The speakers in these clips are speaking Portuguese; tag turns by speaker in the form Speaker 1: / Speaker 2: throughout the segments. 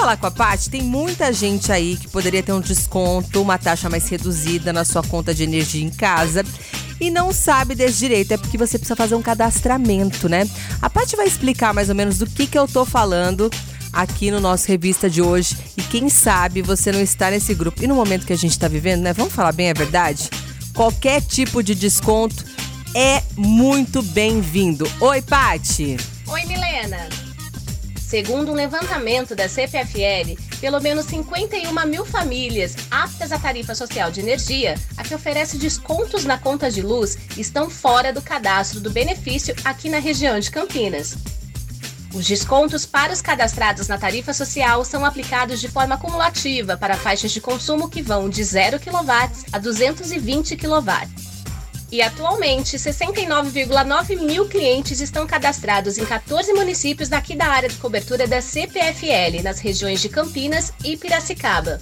Speaker 1: falar com a Paty, tem muita gente aí que poderia ter um desconto, uma taxa mais reduzida na sua conta de energia em casa e não sabe desse direito, é porque você precisa fazer um cadastramento, né? A Paty vai explicar mais ou menos do que, que eu tô falando aqui no nosso revista de hoje. E quem sabe você não está nesse grupo. E no momento que a gente está vivendo, né? Vamos falar bem a verdade? Qualquer tipo de desconto é muito bem-vindo. Oi, Pati.
Speaker 2: Oi, Milena. Segundo um levantamento da CPFL, pelo menos 51 mil famílias aptas à tarifa social de energia, a que oferece descontos na conta de luz, estão fora do cadastro do benefício aqui na região de Campinas. Os descontos para os cadastrados na tarifa social são aplicados de forma cumulativa para faixas de consumo que vão de 0 kW a 220 kW. E atualmente, 69,9 mil clientes estão cadastrados em 14 municípios daqui da área de cobertura da CPFL, nas regiões de Campinas e Piracicaba.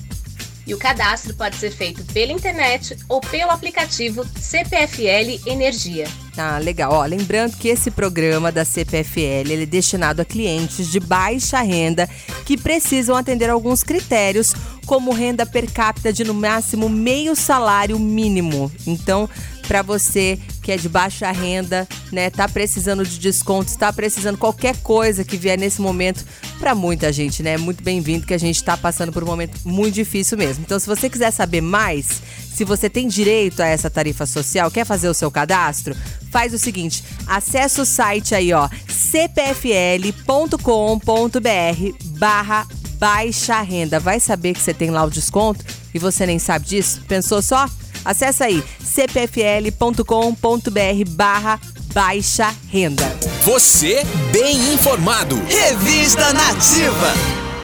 Speaker 2: E o cadastro pode ser feito pela internet ou pelo aplicativo CPFL Energia.
Speaker 1: Ah, legal. Ó, lembrando que esse programa da CPFL é destinado a clientes de baixa renda que precisam atender alguns critérios, como renda per capita de no máximo meio salário mínimo. Então, para você que é de baixa renda, né, tá precisando de descontos, tá precisando qualquer coisa que vier nesse momento, para muita gente, né? Muito bem-vindo que a gente está passando por um momento muito difícil mesmo. Então, se você quiser saber mais, se você tem direito a essa tarifa social, quer fazer o seu cadastro, faz o seguinte: acessa o site aí, ó, cpfl.com.br barra baixa renda. Vai saber que você tem lá o desconto e você nem sabe disso? Pensou só? Acesse aí cpfl.com.br barra baixa renda.
Speaker 3: Você bem informado.
Speaker 4: Revista Nativa.